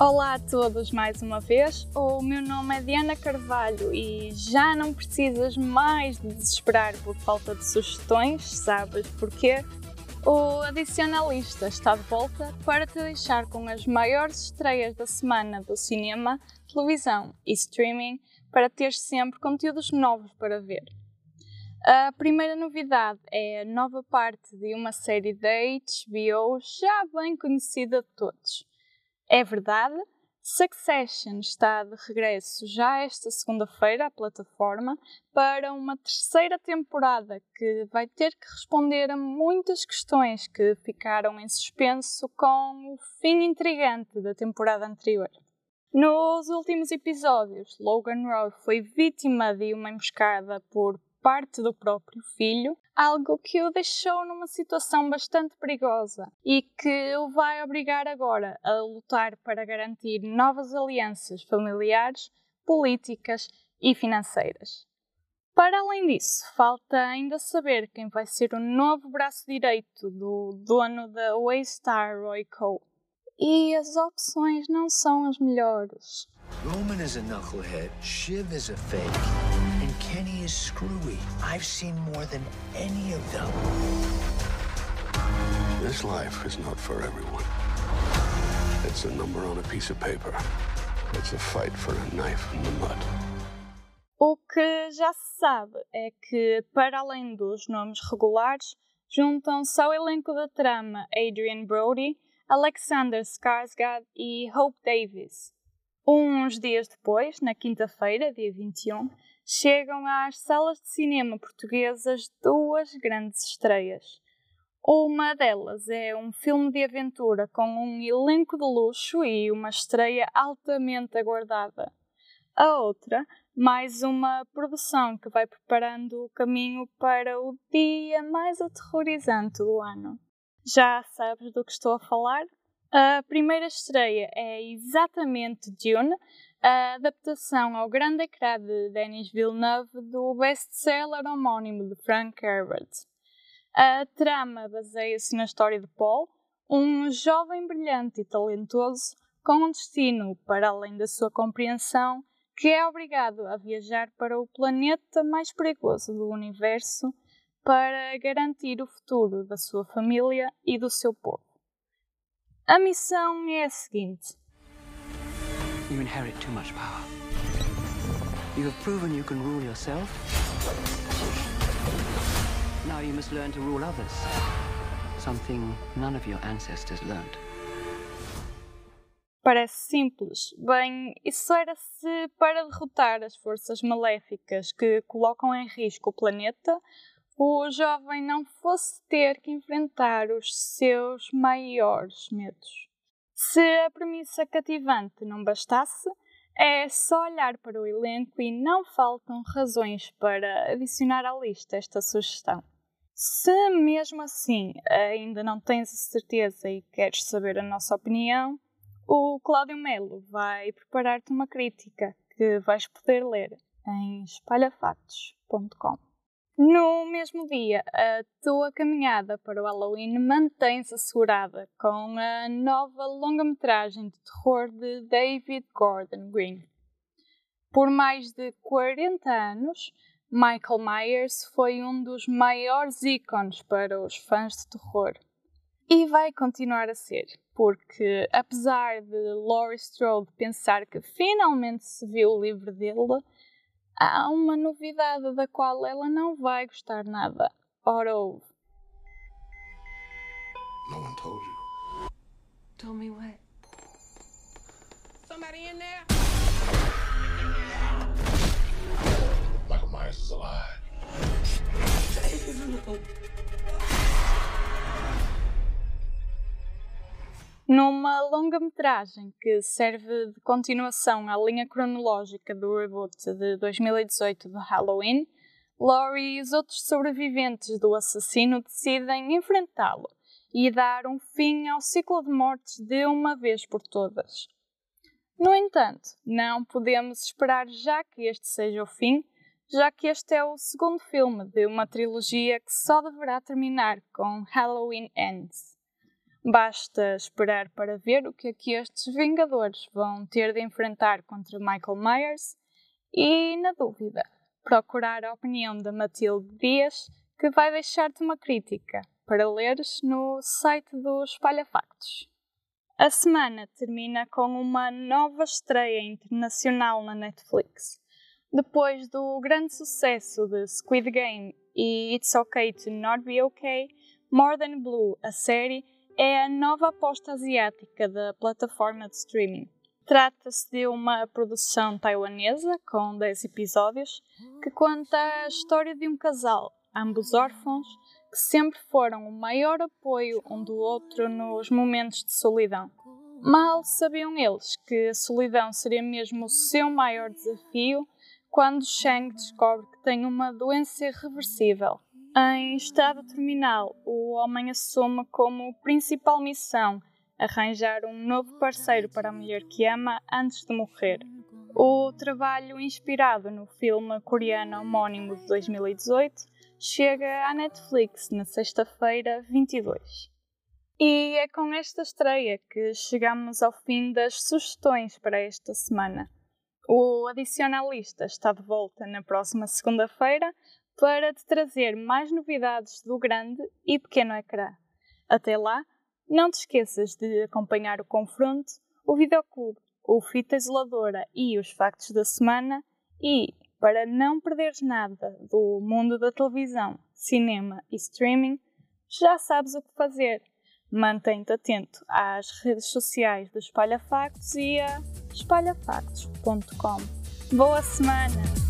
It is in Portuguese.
Olá a todos mais uma vez. O meu nome é Diana Carvalho e já não precisas mais de desesperar por falta de sugestões, sabes porquê? O Adicionalista está de volta para te deixar com as maiores estreias da semana do cinema, televisão e streaming para ter sempre conteúdos novos para ver. A primeira novidade é a nova parte de uma série da HBO já bem conhecida de todos. É verdade, Succession está de regresso já esta segunda-feira à plataforma para uma terceira temporada que vai ter que responder a muitas questões que ficaram em suspenso com o fim intrigante da temporada anterior. Nos últimos episódios, Logan Roy foi vítima de uma emboscada por parte do próprio filho, algo que o deixou numa situação bastante perigosa e que o vai obrigar agora a lutar para garantir novas alianças familiares, políticas e financeiras. Para além disso, falta ainda saber quem vai ser o novo braço direito do dono da Waystar Roy Cole. E as opções não são as melhores. Roman is a knucklehead, Shiv is a fake. Kenny is screwy. I've seen more than any of them. This life is not for everyone. It's a number on a piece of paper. It's a fight for a knife in the mud. O que já se sabe é que, para além dos nomes regulares, juntam-se ao elenco da trama Adrian Brody, Alexander Skarsgård e Hope Davis. Uns dias depois, na quinta-feira, dia 21, chegam às salas de cinema portuguesas duas grandes estreias. Uma delas é um filme de aventura com um elenco de luxo e uma estreia altamente aguardada. A outra, mais uma produção que vai preparando o caminho para o dia mais aterrorizante do ano. Já sabes do que estou a falar? A primeira estreia é exatamente Dune, a adaptação ao grande ecrã de Denis Villeneuve do best-seller homónimo de Frank Herbert. A trama baseia-se na história de Paul, um jovem brilhante e talentoso com um destino para além da sua compreensão, que é obrigado a viajar para o planeta mais perigoso do universo para garantir o futuro da sua família e do seu povo. A missão é a seguinte: You inherit too much power. You have proven you can rule yourself. Now you must learn to rule others. Something none of your ancestors learned. Parece simples. Bem, isso era-se para derrotar as forças maléficas que colocam em risco o planeta, o jovem não fosse ter que enfrentar os seus maiores medos. Se a premissa cativante não bastasse, é só olhar para o elenco e não faltam razões para adicionar à lista esta sugestão. Se mesmo assim ainda não tens a certeza e queres saber a nossa opinião, o Cláudio Melo vai preparar-te uma crítica que vais poder ler em espalhafactos.com. No mesmo dia, a tua caminhada para o Halloween mantém-se assegurada com a nova longa-metragem de terror de David Gordon Green. Por mais de 40 anos, Michael Myers foi um dos maiores ícones para os fãs de terror. E vai continuar a ser, porque apesar de Laurie Strode pensar que finalmente se viu o livro dele, há uma novidade da qual ela não vai gostar nada. Ora ouve. No one told you. Told me what? Somebody in there? Numa longa-metragem que serve de continuação à linha cronológica do reboot de 2018 do Halloween, Laurie e os outros sobreviventes do assassino decidem enfrentá-lo e dar um fim ao ciclo de mortes de uma vez por todas. No entanto, não podemos esperar já que este seja o fim, já que este é o segundo filme de uma trilogia que só deverá terminar com Halloween Ends. Basta esperar para ver o que é que estes Vingadores vão ter de enfrentar contra Michael Myers e, na dúvida, procurar a opinião da Matilde Dias, que vai deixar-te uma crítica para leres no site do Espalha Factos. A semana termina com uma nova estreia internacional na Netflix. Depois do grande sucesso de Squid Game e It's Okay to Not Be Okay, More Than Blue, a série, é a nova aposta asiática da plataforma de streaming. Trata-se de uma produção taiwanesa com 10 episódios que conta a história de um casal, ambos órfãos, que sempre foram o maior apoio um do outro nos momentos de solidão. Mal sabiam eles que a solidão seria mesmo o seu maior desafio quando Shang descobre que tem uma doença irreversível em estado terminal, o homem assume como principal missão arranjar um novo parceiro para a mulher que ama antes de morrer. O trabalho, inspirado no filme coreano homónimo de 2018, chega à Netflix na sexta-feira 22. E é com esta estreia que chegamos ao fim das sugestões para esta semana. O Adicionalista está de volta na próxima segunda-feira para te trazer mais novidades do grande e pequeno ecrã. Até lá, não te esqueças de acompanhar o confronto, o videoclube, o fita isoladora e os factos da semana e, para não perderes nada do mundo da televisão, cinema e streaming, já sabes o que fazer. Mantém-te atento às redes sociais do Espalha Factos e a espalhafactos.com. Boa semana!